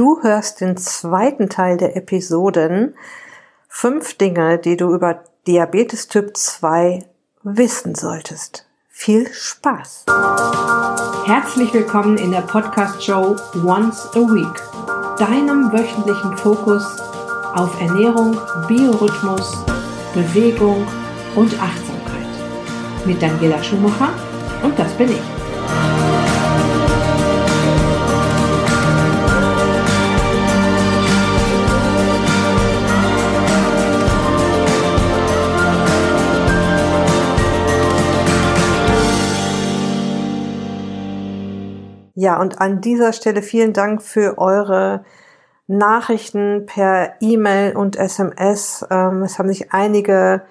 Du hörst den zweiten Teil der Episoden Fünf Dinge, die du über Diabetes Typ 2 wissen solltest. Viel Spaß! Herzlich willkommen in der Podcast-Show Once a Week, deinem wöchentlichen Fokus auf Ernährung, Biorhythmus, Bewegung und Achtsamkeit. Mit Daniela Schumacher und das bin ich. Ja, und an dieser Stelle vielen Dank für eure Nachrichten per E-Mail und SMS. Ähm, es haben sich einige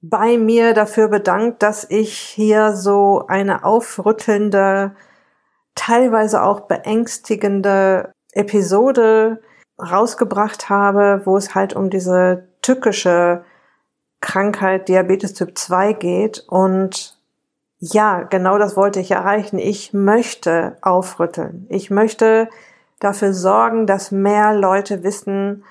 bei mir dafür bedankt, dass ich hier so eine aufrüttelnde, teilweise auch beängstigende Episode rausgebracht habe, wo es halt um diese tückische Krankheit Diabetes Typ 2 geht und ja, genau das wollte ich erreichen. Ich möchte aufrütteln. Ich möchte dafür sorgen, dass mehr Leute wissen,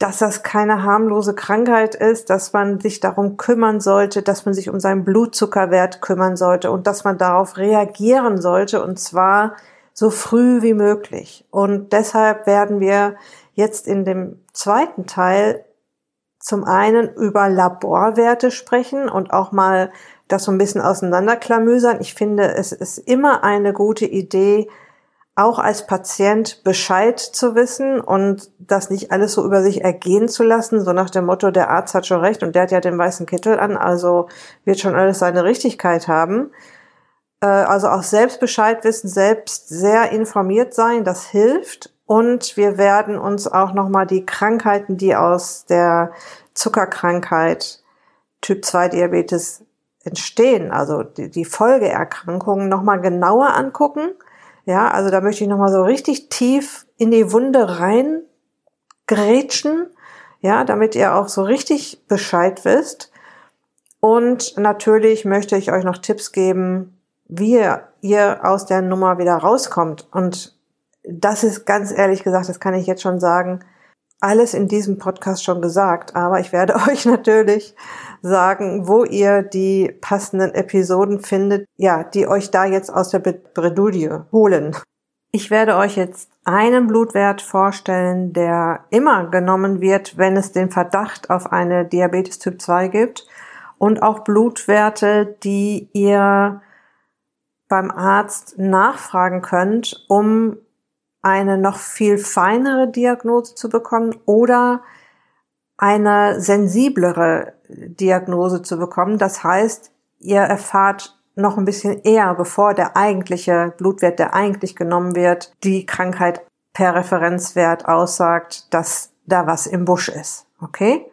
dass das keine harmlose Krankheit ist, dass man sich darum kümmern sollte, dass man sich um seinen Blutzuckerwert kümmern sollte und dass man darauf reagieren sollte und zwar so früh wie möglich. Und deshalb werden wir jetzt in dem zweiten Teil zum einen über Laborwerte sprechen und auch mal das so ein bisschen auseinanderklamüsern. Ich finde, es ist immer eine gute Idee, auch als Patient Bescheid zu wissen und das nicht alles so über sich ergehen zu lassen, so nach dem Motto, der Arzt hat schon recht und der hat ja den weißen Kittel an, also wird schon alles seine Richtigkeit haben. Äh, also auch selbst Bescheid wissen, selbst sehr informiert sein, das hilft. Und wir werden uns auch nochmal die Krankheiten, die aus der Zuckerkrankheit Typ 2 Diabetes entstehen, also die, die Folgeerkrankungen nochmal genauer angucken. Ja, also da möchte ich nochmal so richtig tief in die Wunde rein grätschen, ja, damit ihr auch so richtig Bescheid wisst. Und natürlich möchte ich euch noch Tipps geben, wie ihr aus der Nummer wieder rauskommt. Und das ist ganz ehrlich gesagt, das kann ich jetzt schon sagen, alles in diesem Podcast schon gesagt, aber ich werde euch natürlich sagen, wo ihr die passenden Episoden findet, ja, die euch da jetzt aus der Bredouille holen. Ich werde euch jetzt einen Blutwert vorstellen, der immer genommen wird, wenn es den Verdacht auf eine Diabetes Typ 2 gibt und auch Blutwerte, die ihr beim Arzt nachfragen könnt, um eine noch viel feinere Diagnose zu bekommen oder eine sensiblere Diagnose zu bekommen. Das heißt, ihr erfahrt noch ein bisschen eher, bevor der eigentliche Blutwert, der eigentlich genommen wird, die Krankheit per Referenzwert aussagt, dass da was im Busch ist. Okay?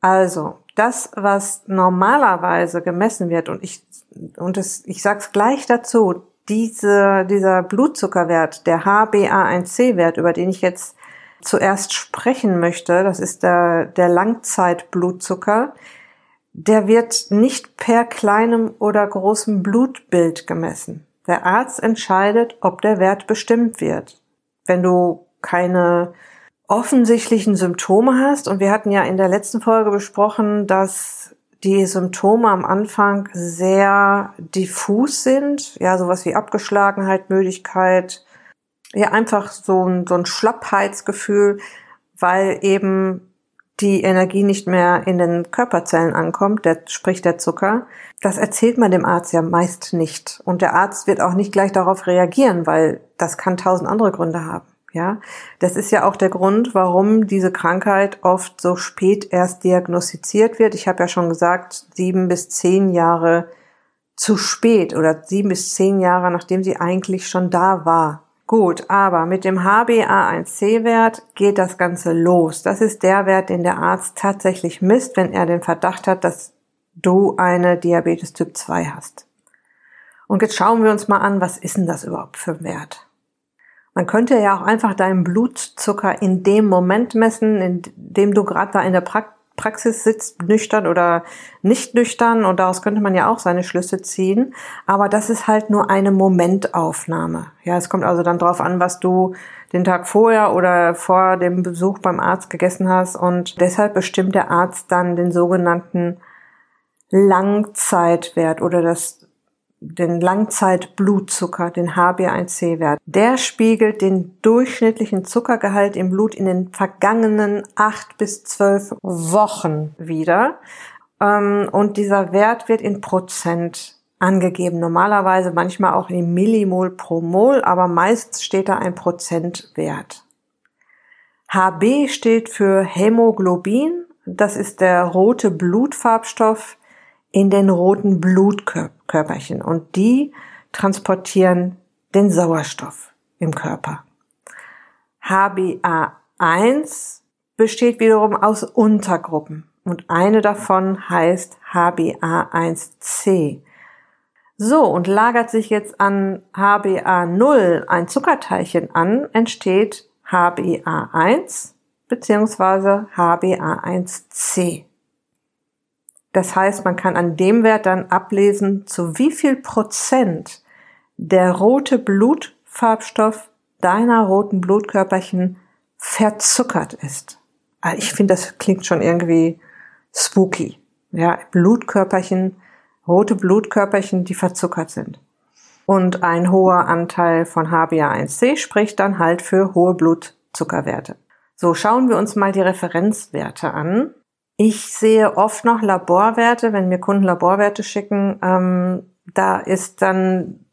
Also, das, was normalerweise gemessen wird, und ich, und es, ich sag's gleich dazu, diese, dieser Blutzuckerwert, der HbA1c-Wert, über den ich jetzt zuerst sprechen möchte, das ist der, der Langzeitblutzucker, der wird nicht per kleinem oder großem Blutbild gemessen. Der Arzt entscheidet, ob der Wert bestimmt wird. Wenn du keine offensichtlichen Symptome hast, und wir hatten ja in der letzten Folge besprochen, dass die Symptome am Anfang sehr diffus sind, ja, sowas wie Abgeschlagenheit, Müdigkeit, ja einfach so ein, so ein Schlappheitsgefühl, weil eben die Energie nicht mehr in den Körperzellen ankommt, der, sprich der Zucker. Das erzählt man dem Arzt ja meist nicht. Und der Arzt wird auch nicht gleich darauf reagieren, weil das kann tausend andere Gründe haben. Ja, das ist ja auch der Grund, warum diese Krankheit oft so spät erst diagnostiziert wird. Ich habe ja schon gesagt, sieben bis zehn Jahre zu spät oder sieben bis zehn Jahre, nachdem sie eigentlich schon da war. Gut, aber mit dem HbA1c-Wert geht das Ganze los. Das ist der Wert, den der Arzt tatsächlich misst, wenn er den Verdacht hat, dass du eine Diabetes Typ 2 hast. Und jetzt schauen wir uns mal an, was ist denn das überhaupt für ein Wert? Man könnte ja auch einfach deinen Blutzucker in dem Moment messen, in dem du gerade da in der pra Praxis sitzt, nüchtern oder nicht nüchtern und daraus könnte man ja auch seine Schlüsse ziehen. Aber das ist halt nur eine Momentaufnahme. Ja, es kommt also dann drauf an, was du den Tag vorher oder vor dem Besuch beim Arzt gegessen hast und deshalb bestimmt der Arzt dann den sogenannten Langzeitwert oder das den Langzeitblutzucker, den HbA1c-Wert. Der spiegelt den durchschnittlichen Zuckergehalt im Blut in den vergangenen acht bis zwölf Wochen wieder. Ähm, und dieser Wert wird in Prozent angegeben. Normalerweise manchmal auch in Millimol pro Mol, aber meist steht da ein Prozentwert. HB steht für Hämoglobin. Das ist der rote Blutfarbstoff in den roten Blutkörper. Körperchen und die transportieren den Sauerstoff im Körper. HbA1 besteht wiederum aus Untergruppen und eine davon heißt HbA1c. So, und lagert sich jetzt an HbA0 ein Zuckerteilchen an, entsteht HbA1 bzw. HbA1c. Das heißt, man kann an dem Wert dann ablesen, zu wie viel Prozent der rote Blutfarbstoff deiner roten Blutkörperchen verzuckert ist. Ah, ich finde, das klingt schon irgendwie spooky. Ja, Blutkörperchen, rote Blutkörperchen, die verzuckert sind. Und ein hoher Anteil von HbA1c spricht dann halt für hohe Blutzuckerwerte. So, schauen wir uns mal die Referenzwerte an. Ich sehe oft noch Laborwerte, wenn mir Kunden Laborwerte schicken, ähm, da ist dann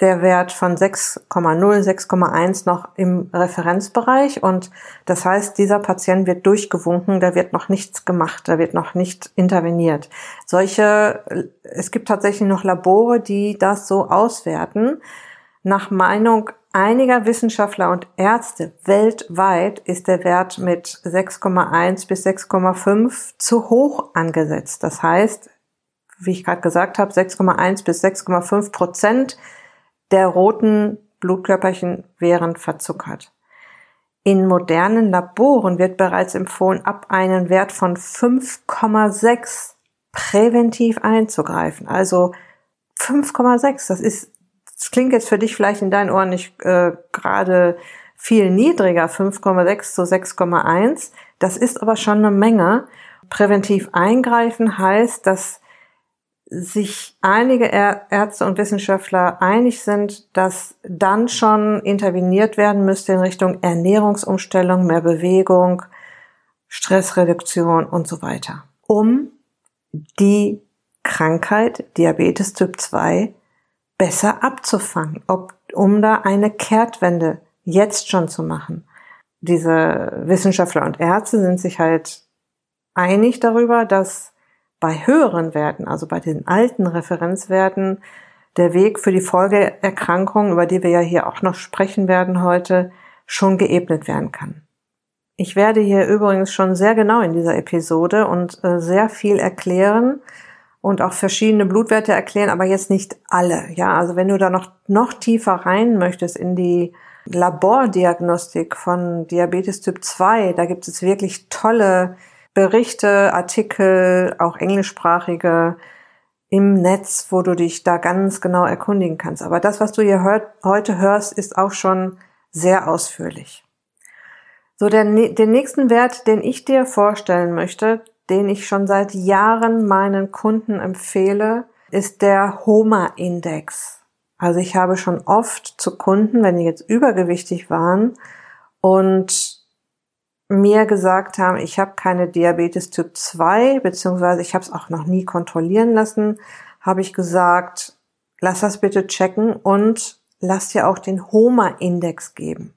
der Wert von 6,0, 6,1 noch im Referenzbereich und das heißt, dieser Patient wird durchgewunken, da wird noch nichts gemacht, da wird noch nicht interveniert. Solche, es gibt tatsächlich noch Labore, die das so auswerten. Nach Meinung einiger Wissenschaftler und Ärzte weltweit ist der Wert mit 6,1 bis 6,5 zu hoch angesetzt. Das heißt, wie ich gerade gesagt habe, 6,1 bis 6,5 Prozent der roten Blutkörperchen wären verzuckert. In modernen Laboren wird bereits empfohlen, ab einen Wert von 5,6 präventiv einzugreifen. Also 5,6, das ist das klingt jetzt für dich vielleicht in deinen Ohren nicht äh, gerade viel niedriger, 5,6 zu 6,1. Das ist aber schon eine Menge. Präventiv eingreifen heißt, dass sich einige Ärzte und Wissenschaftler einig sind, dass dann schon interveniert werden müsste in Richtung Ernährungsumstellung, mehr Bewegung, Stressreduktion und so weiter, um die Krankheit Diabetes Typ 2 besser abzufangen, ob, um da eine Kehrtwende jetzt schon zu machen. Diese Wissenschaftler und Ärzte sind sich halt einig darüber, dass bei höheren Werten, also bei den alten Referenzwerten, der Weg für die Folgeerkrankungen, über die wir ja hier auch noch sprechen werden heute, schon geebnet werden kann. Ich werde hier übrigens schon sehr genau in dieser Episode und äh, sehr viel erklären, und auch verschiedene Blutwerte erklären, aber jetzt nicht alle. Ja, also wenn du da noch, noch tiefer rein möchtest in die Labordiagnostik von Diabetes Typ 2, da gibt es wirklich tolle Berichte, Artikel, auch englischsprachige im Netz, wo du dich da ganz genau erkundigen kannst. Aber das, was du hier hört, heute hörst, ist auch schon sehr ausführlich. So, der, den nächsten Wert, den ich dir vorstellen möchte, den ich schon seit Jahren meinen Kunden empfehle, ist der HOMA-Index. Also ich habe schon oft zu Kunden, wenn die jetzt übergewichtig waren und mir gesagt haben, ich habe keine Diabetes Typ 2, beziehungsweise ich habe es auch noch nie kontrollieren lassen, habe ich gesagt, lass das bitte checken und lass dir auch den HOMA-Index geben.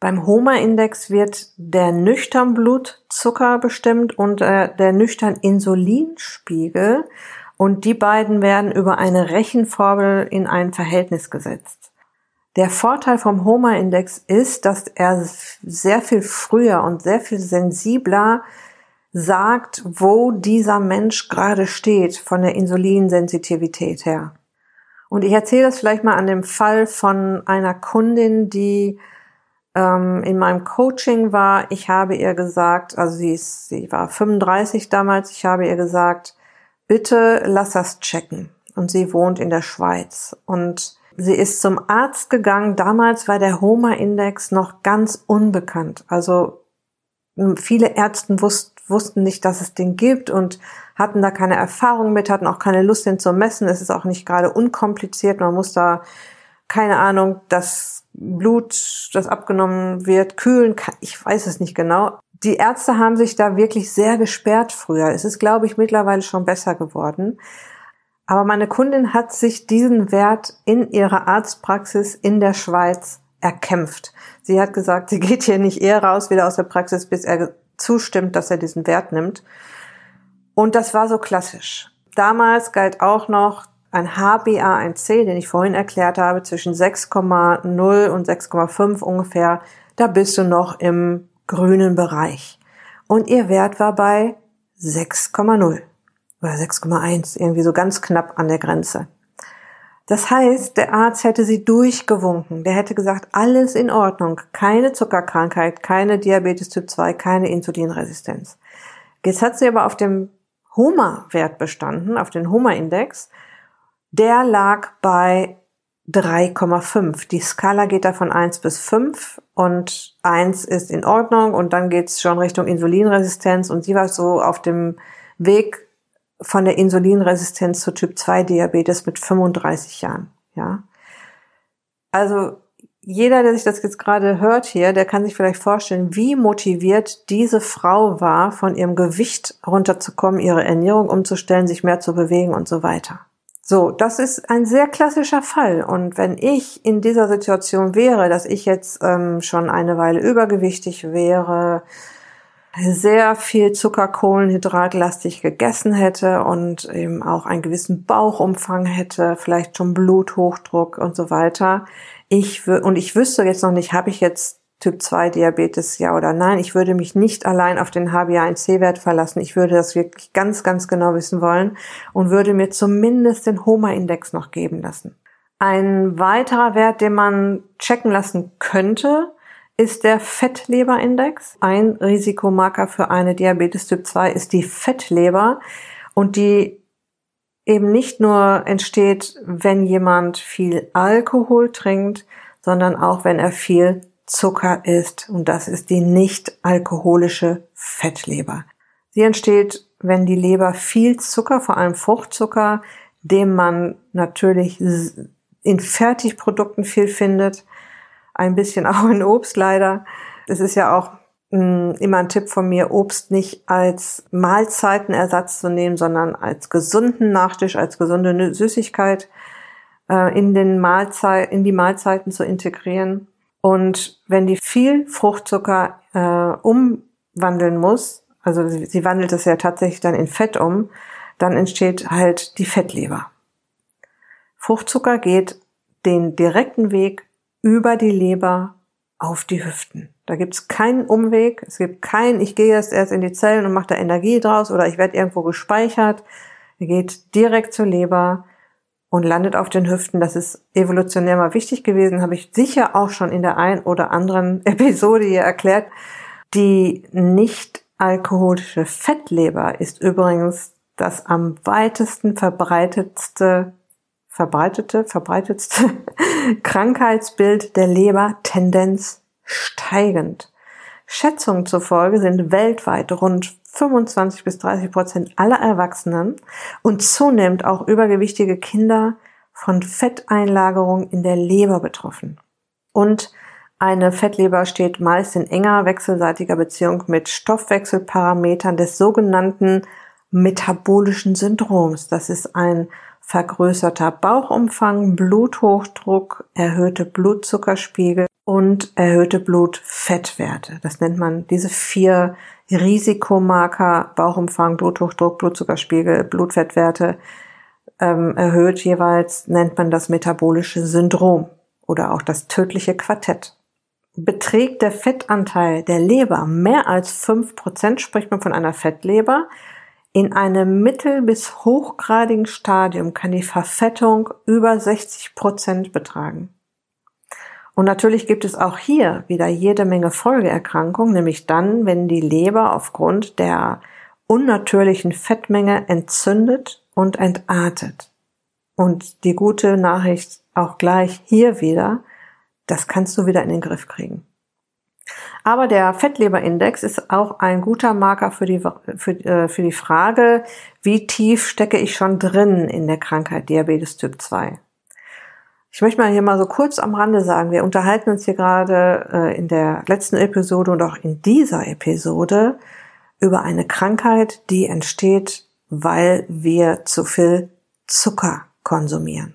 Beim HOMA-Index wird der nüchtern Blutzucker bestimmt und äh, der nüchtern Insulinspiegel und die beiden werden über eine Rechenformel in ein Verhältnis gesetzt. Der Vorteil vom HOMA-Index ist, dass er sehr viel früher und sehr viel sensibler sagt, wo dieser Mensch gerade steht von der Insulinsensitivität her. Und ich erzähle das vielleicht mal an dem Fall von einer Kundin, die ähm, in meinem Coaching war, ich habe ihr gesagt, also sie ist, sie war 35 damals, ich habe ihr gesagt, bitte lass das checken. Und sie wohnt in der Schweiz. Und sie ist zum Arzt gegangen. Damals war der Homa-Index noch ganz unbekannt. Also viele Ärzte wussten, wussten nicht, dass es den gibt und hatten da keine Erfahrung mit, hatten auch keine Lust, den zu messen. Es ist auch nicht gerade unkompliziert. Man muss da, keine Ahnung, das Blut, das abgenommen wird, kühlen. Ich weiß es nicht genau. Die Ärzte haben sich da wirklich sehr gesperrt früher. Es ist, glaube ich, mittlerweile schon besser geworden. Aber meine Kundin hat sich diesen Wert in ihrer Arztpraxis in der Schweiz erkämpft. Sie hat gesagt, sie geht hier nicht eher raus wieder aus der Praxis, bis er zustimmt, dass er diesen Wert nimmt. Und das war so klassisch. Damals galt auch noch ein HbA1c, den ich vorhin erklärt habe, zwischen 6,0 und 6,5 ungefähr. Da bist du noch im grünen Bereich. Und ihr Wert war bei 6,0 oder 6,1, irgendwie so ganz knapp an der Grenze. Das heißt, der Arzt hätte sie durchgewunken. Der hätte gesagt, alles in Ordnung. Keine Zuckerkrankheit, keine Diabetes Typ 2, keine Insulinresistenz. Jetzt hat sie aber auf dem Homa-Wert bestanden, auf den Homa-Index. Der lag bei 3,5. Die Skala geht da von 1 bis 5 und 1 ist in Ordnung und dann geht's schon Richtung Insulinresistenz und sie war so auf dem Weg von der Insulinresistenz zu Typ 2 Diabetes mit 35 Jahren, ja. Also jeder, der sich das jetzt gerade hört hier, der kann sich vielleicht vorstellen, wie motiviert diese Frau war, von ihrem Gewicht runterzukommen, ihre Ernährung umzustellen, sich mehr zu bewegen und so weiter. So, das ist ein sehr klassischer Fall. Und wenn ich in dieser Situation wäre, dass ich jetzt ähm, schon eine Weile übergewichtig wäre, sehr viel Zucker, Kohlenhydratlastig gegessen hätte und eben auch einen gewissen Bauchumfang hätte, vielleicht schon Bluthochdruck und so weiter. Ich und ich wüsste jetzt noch nicht, habe ich jetzt Typ 2 Diabetes, ja oder nein. Ich würde mich nicht allein auf den HbA1c-Wert verlassen. Ich würde das wirklich ganz, ganz genau wissen wollen und würde mir zumindest den HOMA-Index noch geben lassen. Ein weiterer Wert, den man checken lassen könnte, ist der Fettleberindex. Ein Risikomarker für eine Diabetes Typ 2 ist die Fettleber und die eben nicht nur entsteht, wenn jemand viel Alkohol trinkt, sondern auch wenn er viel Zucker isst und das ist die nicht alkoholische Fettleber. Sie entsteht, wenn die Leber viel Zucker, vor allem Fruchtzucker, dem man natürlich in Fertigprodukten viel findet, ein bisschen auch in Obst leider. Es ist ja auch mh, hm, immer ein Tipp von mir, Obst nicht als Mahlzeitenersatz zu nehmen, sondern als gesunden Nachtisch, als gesunde Süßigkeit äh, in den Mahlzeit, in die Mahlzeiten zu integrieren. Und wenn die viel Fruchtzucker äh, umwandeln muss, also sie, sie wandelt es ja tatsächlich dann in Fett um, dann entsteht halt die Fettleber. Fruchtzucker geht den direkten Weg über die Leber auf die Hüften. Da gibt's keinen Umweg, es gibt kein, ich gehe jetzt erst in die Zellen und mache da Energie draus oder ich werde irgendwo gespeichert. Er geht direkt zur Leber und landet auf den Hüften. Das ist evolutionär mal wichtig gewesen, habe ich sicher auch schon in der ein oder anderen Episode hier erklärt. Die nicht alkoholische Fettleber ist übrigens das am weitesten verbreitetste verbreitete, verbreitetste Krankheitsbild der Leber Tendenz steigend. Schätzungen zufolge sind weltweit rund 25 bis 30 Prozent aller Erwachsenen und zunehmend auch übergewichtige Kinder von Fetteinlagerung in der Leber betroffen. Und eine Fettleber steht meist in enger wechselseitiger Beziehung mit Stoffwechselparametern des sogenannten metabolischen Syndroms. Das ist ein vergrößerter Bauchumfang, Bluthochdruck, erhöhte Blutzuckerspiegel und erhöhte Blutfettwerte. Das nennt man diese vier Risikomarker, Bauchumfang, Bluthochdruck, Blutzuckerspiegel, Blutfettwerte ähm, erhöht jeweils, nennt man das metabolische Syndrom oder auch das tödliche Quartett. Beträgt der Fettanteil der Leber mehr als fünf Prozent, spricht man von einer Fettleber, in einem mittel- bis hochgradigen Stadium kann die Verfettung über 60 Prozent betragen. Und natürlich gibt es auch hier wieder jede Menge Folgeerkrankungen, nämlich dann, wenn die Leber aufgrund der unnatürlichen Fettmenge entzündet und entartet. Und die gute Nachricht auch gleich hier wieder, das kannst du wieder in den Griff kriegen. Aber der Fettleberindex ist auch ein guter Marker für die, für, äh, für die Frage, wie tief stecke ich schon drin in der Krankheit Diabetes Typ 2. Ich möchte mal hier mal so kurz am Rande sagen, wir unterhalten uns hier gerade äh, in der letzten Episode und auch in dieser Episode über eine Krankheit, die entsteht, weil wir zu viel Zucker konsumieren.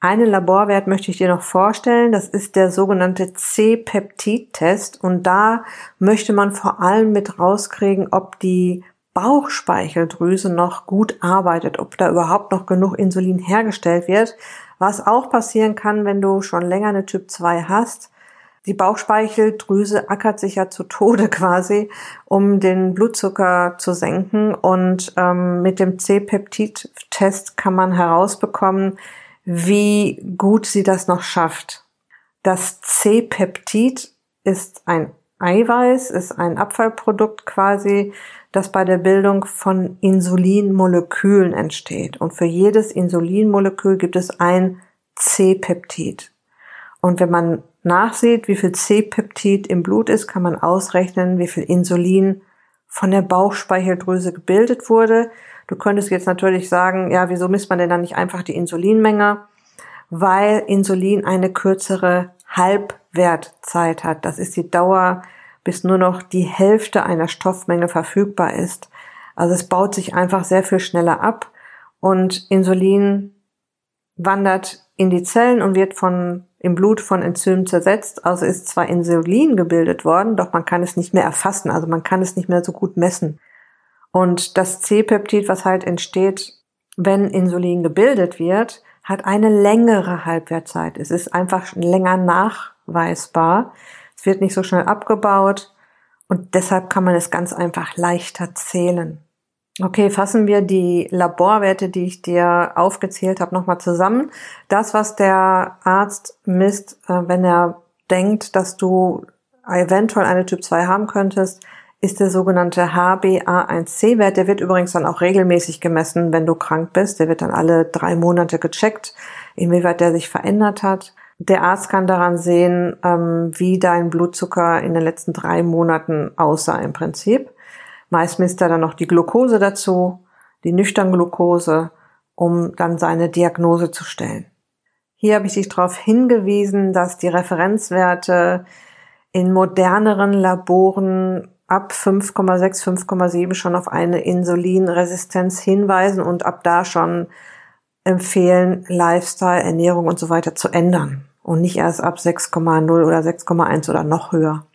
Einen Laborwert möchte ich dir noch vorstellen, das ist der sogenannte C-Peptid-Test und da möchte man vor allem mit rauskriegen, ob die Bauchspeicheldrüse noch gut arbeitet, ob da überhaupt noch genug Insulin hergestellt wird, was auch passieren kann, wenn du schon länger eine Typ 2 hast. Die Bauchspeicheldrüse ackert sich ja zu Tode quasi, um den Blutzucker zu senken. Und ähm, mit dem C-Peptid-Test kann man herausbekommen, wie gut sie das noch schafft. Das C-Peptid ist ein Eiweiß, ist ein Abfallprodukt quasi, das bei der Bildung von Insulinmolekülen entsteht. Und für jedes Insulinmolekül gibt es ein C-Peptid. Und wenn man nachsieht, wie viel C-Peptid im Blut ist, kann man ausrechnen, wie viel Insulin von der Bauchspeicheldrüse gebildet wurde. Du könntest jetzt natürlich sagen, ja, wieso misst man denn dann nicht einfach die Insulinmenge? Weil Insulin eine kürzere Halbwertzeit hat. Das ist die Dauer, bis nur noch die Hälfte einer Stoffmenge verfügbar ist. Also es baut sich einfach sehr viel schneller ab und Insulin wandert in die Zellen und wird von im Blut von Enzymen zersetzt. Also ist zwar Insulin gebildet worden, doch man kann es nicht mehr erfassen, also man kann es nicht mehr so gut messen. Und das C-Peptid, was halt entsteht, wenn Insulin gebildet wird, hat eine längere Halbwertzeit. Es ist einfach länger nachweisbar. Wird nicht so schnell abgebaut und deshalb kann man es ganz einfach leichter zählen. Okay, fassen wir die Laborwerte, die ich dir aufgezählt habe, nochmal zusammen. Das, was der Arzt misst, äh, wenn er denkt, dass du eventuell eine Typ 2 haben könntest, ist der sogenannte HbA1c-Wert. Der wird übrigens dann auch regelmäßig gemessen, wenn du krank bist. Der wird dann alle drei Monate gecheckt, inwieweit der sich verändert hat. Der Arzt kann daran sehen, ähm, wie dein Blutzucker in den letzten drei Monaten aussah im Prinzip. Meist misst er dann noch die Glucose dazu, die Nüchternglucose, um dann seine Diagnose zu stellen. Hier habe ich dich darauf hingewiesen, dass die Referenzwerte in moderneren Laboren ab 5,6, 5,7 schon auf eine Insulinresistenz hinweisen und ab da schon empfehlen, Lifestyle, Ernährung und so weiter zu ändern und nicht erst ab 6,0 oder 6,1 oder noch höher.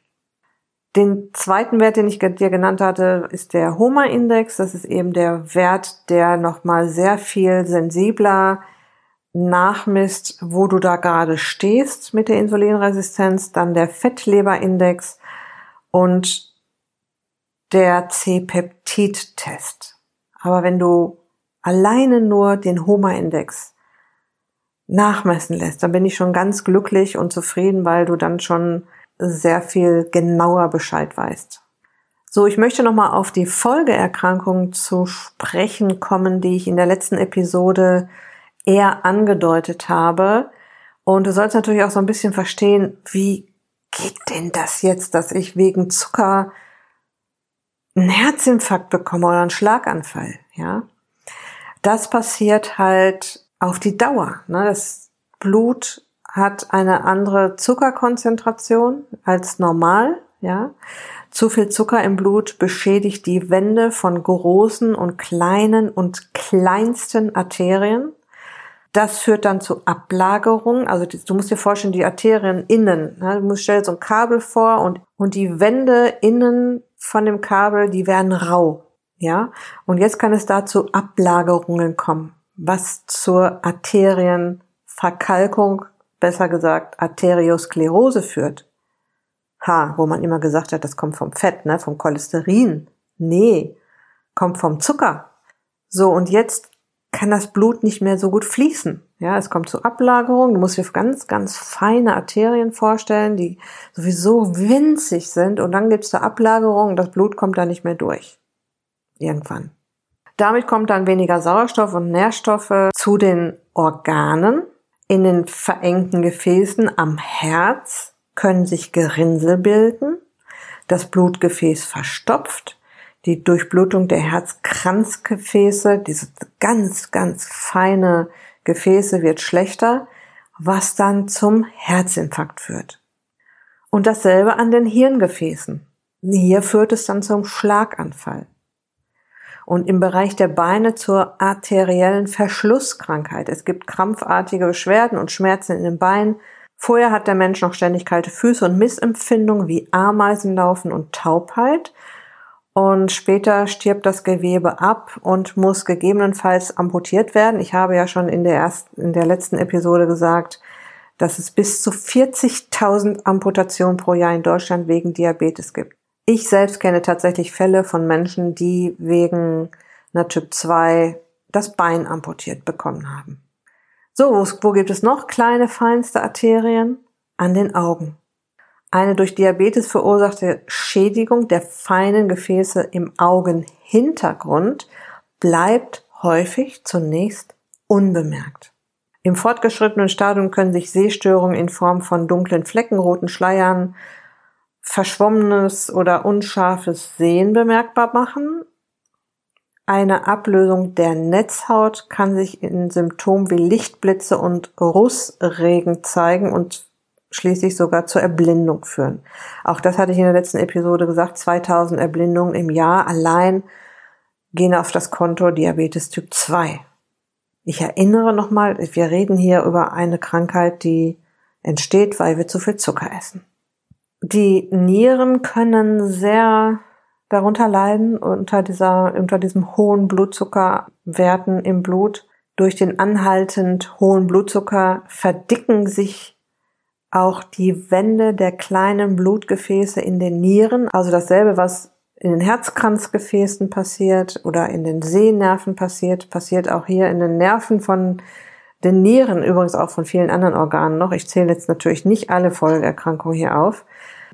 Den zweiten Wert, den ich dir genannt hatte, ist der HOMA-Index. Das ist eben der Wert, der nochmal sehr viel sensibler nachmisst, wo du da gerade stehst mit der Insulinresistenz. Dann der Fettleberindex und der C-Peptid-Test. Aber wenn du alleine nur den HOMA-Index nachmessen lässt, dann bin ich schon ganz glücklich und zufrieden, weil du dann schon sehr viel genauer Bescheid weißt. So, ich möchte nochmal auf die Folgeerkrankungen zu sprechen kommen, die ich in der letzten Episode eher angedeutet habe. Und du sollst natürlich auch so ein bisschen verstehen, wie geht denn das jetzt, dass ich wegen Zucker einen Herzinfarkt bekomme oder einen Schlaganfall, ja? Das passiert halt auf die Dauer. Ne? Das Blut hat eine andere Zuckerkonzentration als normal, ja. Zu viel Zucker im Blut beschädigt die Wände von großen und kleinen und kleinsten Arterien. Das führt dann zu Ablagerungen. Also du musst dir vorstellen, die Arterien innen. Ne? Du musst stell so ein Kabel vor und, und die Wände innen von dem Kabel, die werden rau. Ja. Und jetzt kann es da zu Ablagerungen kommen, was zur Arterienverkalkung besser gesagt Arteriosklerose führt. Ha, wo man immer gesagt hat, das kommt vom Fett, ne, vom Cholesterin. Nee, kommt vom Zucker. So, und jetzt kann das Blut nicht mehr so gut fließen. Ja, es kommt zur Ablagerung. Du musst dir ganz, ganz feine Arterien vorstellen, die sowieso winzig sind. Und dann gibt es da Ablagerung und das Blut kommt da nicht mehr durch. Irgendwann. Damit kommt dann weniger Sauerstoff und Nährstoffe zu den Organen. In den verengten Gefäßen am Herz können sich Gerinnsel bilden. Das Blutgefäß verstopft die Durchblutung der Herzkranzgefäße, diese ganz, ganz feine Gefäße wird schlechter, was dann zum Herzinfarkt führt. Und dasselbe an den Hirngefäßen. Hier führt es dann zum Schlaganfall. Und im Bereich der Beine zur arteriellen Verschlusskrankheit. Es gibt krampfartige Beschwerden und Schmerzen in den Beinen. Vorher hat der Mensch noch ständig kalte Füße und Missempfindungen wie Ameisenlaufen und Taubheit und später stirbt das Gewebe ab und muss gegebenenfalls amputiert werden. Ich habe ja schon in der ersten, in der letzten Episode gesagt, dass es bis zu 40.000 Amputationen pro Jahr in Deutschland wegen Diabetes gibt. Ich selbst kenne tatsächlich Fälle von Menschen, die wegen einer Typ 2 das Bein amputiert bekommen haben. So, wo, wo gibt es noch kleine, feinste Arterien? An den Augen. Eine durch Diabetes verursachte Schädigung der feinen Gefäße im Augenhintergrund bleibt häufig zunächst unbemerkt. Im fortgeschrittenen Stadium können sich Sehstörungen in Form von dunklen Flecken, roten Schleiern, verschwommenes oder unscharfes Sehen bemerkbar machen. Eine Ablösung der Netzhaut kann sich in Symptomen wie Lichtblitze und Russregen zeigen und schließlich sogar zur Erblindung führen. Auch das hatte ich in der letzten Episode gesagt, 2000 Erblindungen im Jahr allein gehen auf das Konto Diabetes Typ 2. Ich erinnere nochmal, wir reden hier über eine Krankheit, die entsteht, weil wir zu viel Zucker essen. Die Nieren können sehr darunter leiden unter dieser, unter diesem hohen Blutzuckerwerten im Blut. Durch den anhaltend hohen Blutzucker verdicken sich auch die Wände der kleinen Blutgefäße in den Nieren, also dasselbe, was in den Herzkranzgefäßen passiert oder in den Sehnerven passiert, passiert auch hier in den Nerven von den Nieren, übrigens auch von vielen anderen Organen noch. Ich zähle jetzt natürlich nicht alle Folgeerkrankungen hier auf.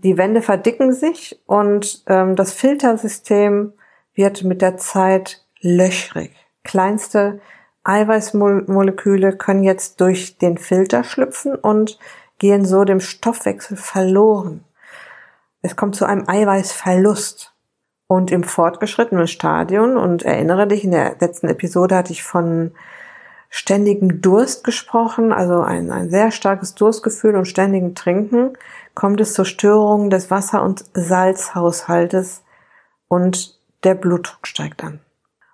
Die Wände verdicken sich und ähm, das Filtersystem wird mit der Zeit löchrig. Kleinste Eiweißmoleküle können jetzt durch den Filter schlüpfen und gehen so dem Stoffwechsel verloren. Es kommt zu einem Eiweißverlust. Und im fortgeschrittenen Stadion, und erinnere dich, in der letzten Episode hatte ich von ständigem Durst gesprochen, also ein, ein sehr starkes Durstgefühl und ständigem Trinken, kommt es zur Störung des Wasser- und Salzhaushaltes und der Blutdruck steigt an.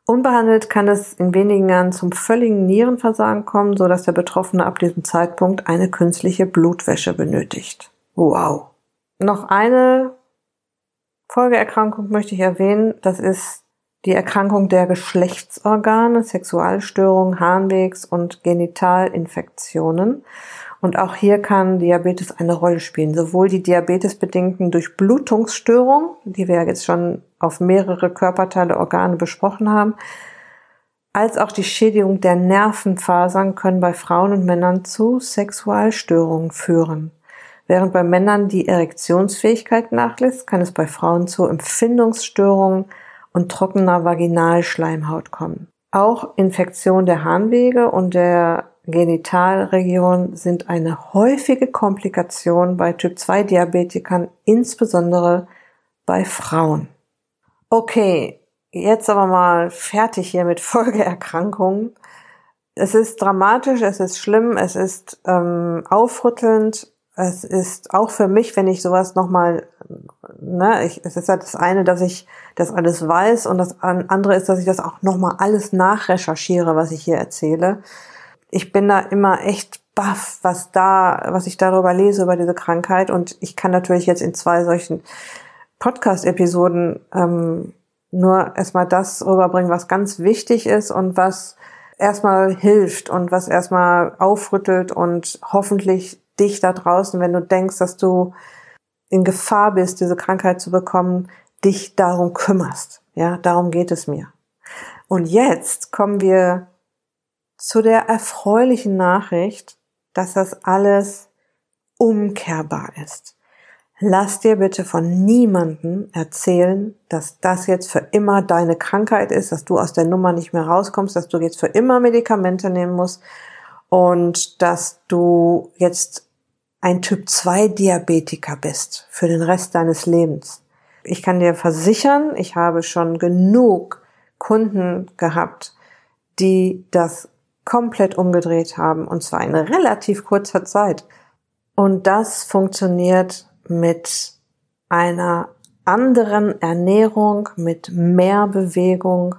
Unbehandelt kann es in wenigen Jahren zum völligen Nierenversagen kommen, so der Betroffene ab diesem Zeitpunkt eine künstliche Blutwäsche benötigt. Wow. Noch eine Folgeerkrankung möchte ich erwähnen. Das ist die Erkrankung der Geschlechtsorgane, Sexualstörungen, Harnwegs- und Genitalinfektionen. Und auch hier kann Diabetes eine Rolle spielen. Sowohl die diabetesbedingten Durchblutungsstörungen, die wir jetzt schon auf mehrere Körperteile, Organe besprochen haben, als auch die Schädigung der Nervenfasern können bei Frauen und Männern zu Sexualstörungen führen. Während bei Männern die Erektionsfähigkeit nachlässt, kann es bei Frauen zu Empfindungsstörungen und trockener Vaginalschleimhaut kommen. Auch Infektion der Harnwege und der Genitalregion sind eine häufige Komplikation bei Typ-2-Diabetikern, insbesondere bei Frauen. Okay, jetzt aber mal fertig hier mit Folgeerkrankungen. Es ist dramatisch, es ist schlimm, es ist ähm, aufrüttelnd, es ist auch für mich, wenn ich sowas nochmal, ne, ich, es ist halt das eine, dass ich das alles weiß und das andere ist, dass ich das auch nochmal alles nachrecherchiere, was ich hier erzähle ich bin da immer echt baff, was da, was ich darüber lese, über diese Krankheit. Und ich kann natürlich jetzt in zwei solchen Podcast-Episoden ähm, nur erstmal das rüberbringen, was ganz wichtig ist und was erstmal hilft und was erstmal aufrüttelt und hoffentlich dich da draußen, wenn du denkst, dass du in Gefahr bist, diese Krankheit zu bekommen, dich darum kümmerst. Ja, darum geht es mir. Und jetzt kommen wir zu der erfreulichen Nachricht, dass das alles umkehrbar ist. Lass dir bitte von niemandem erzählen, dass das jetzt für immer deine Krankheit ist, dass du aus der Nummer nicht mehr rauskommst, dass du jetzt für immer Medikamente nehmen musst und dass du jetzt ein Typ 2 Diabetiker bist für den Rest deines Lebens. Ich kann dir versichern, ich habe schon genug Kunden gehabt, die das komplett umgedreht haben und zwar in relativ kurzer Zeit. Und das funktioniert mit einer anderen Ernährung, mit mehr Bewegung,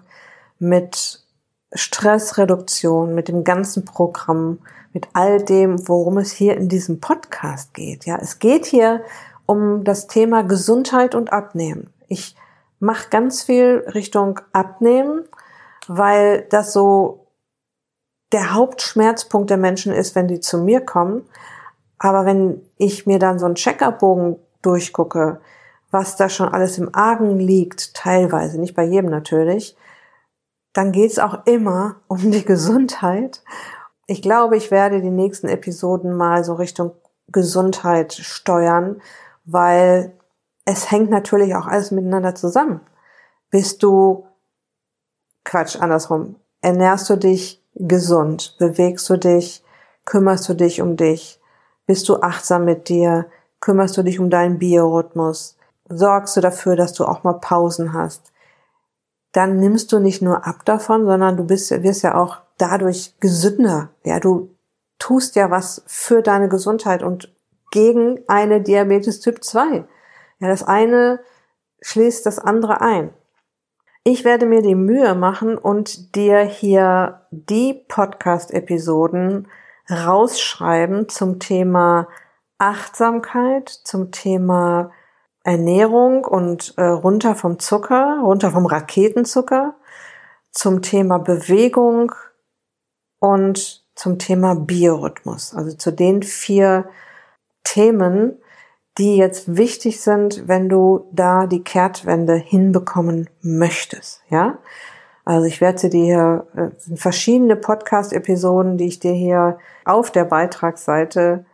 mit Stressreduktion, mit dem ganzen Programm, mit all dem, worum es hier in diesem Podcast geht. Ja, es geht hier um das Thema Gesundheit und Abnehmen. Ich mache ganz viel Richtung Abnehmen, weil das so der Hauptschmerzpunkt der Menschen ist, wenn die zu mir kommen. Aber wenn ich mir dann so einen Check-up-Bogen durchgucke, was da schon alles im Argen liegt, teilweise, nicht bei jedem natürlich, dann geht es auch immer um die Gesundheit. Ich glaube, ich werde die nächsten Episoden mal so Richtung Gesundheit steuern, weil es hängt natürlich auch alles miteinander zusammen. Bist du, Quatsch, andersrum, ernährst du dich gesund, bewegst du dich, kümmerst du dich um dich, bist du achtsam mit dir? Kümmerst du dich um deinen Biorhythmus? Sorgst du dafür, dass du auch mal Pausen hast? Dann nimmst du nicht nur ab davon, sondern du bist, wirst ja auch dadurch gesünder. Ja, du tust ja was für deine Gesundheit und gegen eine Diabetes Typ 2. Ja, das eine schließt das andere ein. Ich werde mir die Mühe machen und dir hier die Podcast-Episoden rausschreiben zum Thema Achtsamkeit, zum Thema Ernährung und äh, runter vom Zucker, runter vom Raketenzucker, zum Thema Bewegung und zum Thema Biorhythmus. Also zu den vier Themen, die jetzt wichtig sind, wenn du da die Kehrtwende hinbekommen möchtest, ja? Also ich werde dir hier äh, verschiedene Podcast-Episoden, die ich dir hier auf der Beitragsseite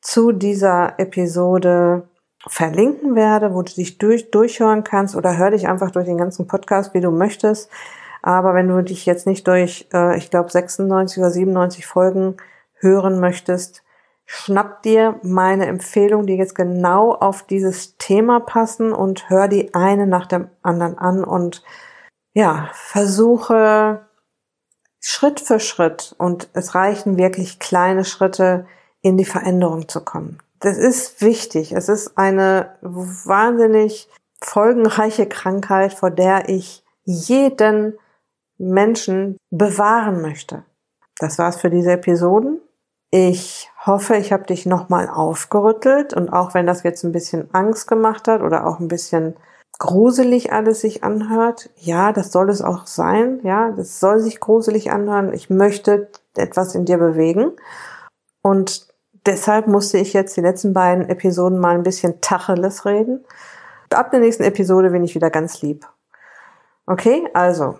zu dieser Episode verlinken werde, wo du dich durch, durchhören kannst oder hör dich einfach durch den ganzen Podcast, wie du möchtest. Aber wenn du dich jetzt nicht durch, äh, ich glaube, 96 oder 97 Folgen hören möchtest, schnapp dir meine Empfehlung, die jetzt genau auf dieses Thema passen und hör die eine nach dem anderen an und ja, versuche Schritt für Schritt und es reichen wirklich kleine Schritte in die Veränderung zu kommen. Das ist wichtig. Es ist eine wahnsinnig folgenreiche Krankheit, vor der ich jeden Menschen bewahren möchte. Das war's für diese Episoden. Ich hoffe, ich habe dich nochmal aufgerüttelt und auch wenn das jetzt ein bisschen Angst gemacht hat oder auch ein bisschen gruselig alles sich anhört, ja, das soll es auch sein, ja, das soll sich gruselig anhören. Ich möchte etwas in dir bewegen. Und deshalb musste ich jetzt die letzten beiden Episoden mal ein bisschen Tacheles reden. Ab der nächsten Episode bin ich wieder ganz lieb. Okay, also,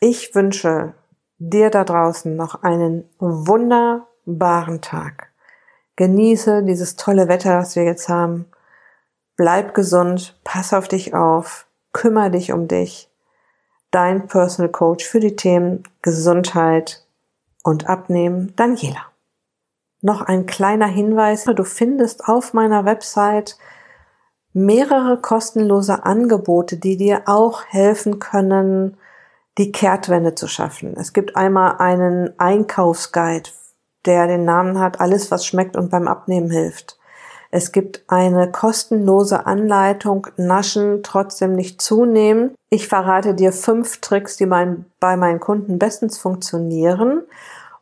ich wünsche dir da draußen noch einen wunderbaren Tag. Genieße dieses tolle Wetter, das wir jetzt haben. Bleib gesund, pass auf dich auf, kümmere dich um dich. Dein Personal Coach für die Themen Gesundheit und Abnehmen, Daniela. Noch ein kleiner Hinweis, du findest auf meiner Website mehrere kostenlose Angebote, die dir auch helfen können, die Kehrtwende zu schaffen. Es gibt einmal einen Einkaufsguide, der den Namen hat, alles was schmeckt und beim Abnehmen hilft. Es gibt eine kostenlose Anleitung, Naschen trotzdem nicht zunehmen. Ich verrate dir fünf Tricks, die mein, bei meinen Kunden bestens funktionieren.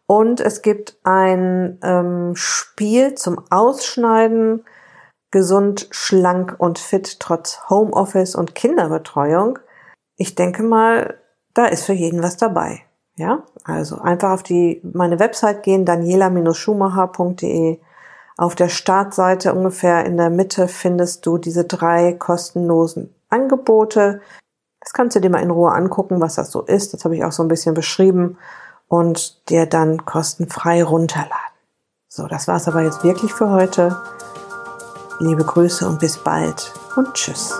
Und es gibt ein ähm, Spiel zum Ausschneiden, gesund, schlank und fit trotz Homeoffice und Kinderbetreuung. Ich denke mal, da ist für jeden was dabei. Ja, also einfach auf die meine Website gehen, daniela-schumacher.de auf der Startseite ungefähr in der Mitte findest du diese drei kostenlosen Angebote. Das kannst du dir mal in Ruhe angucken, was das so ist. Das habe ich auch so ein bisschen beschrieben. und dir dann kostenfrei runterladen. So, das war's aber jetzt wirklich für heute. Liebe Grüße und bis bald und tschüss.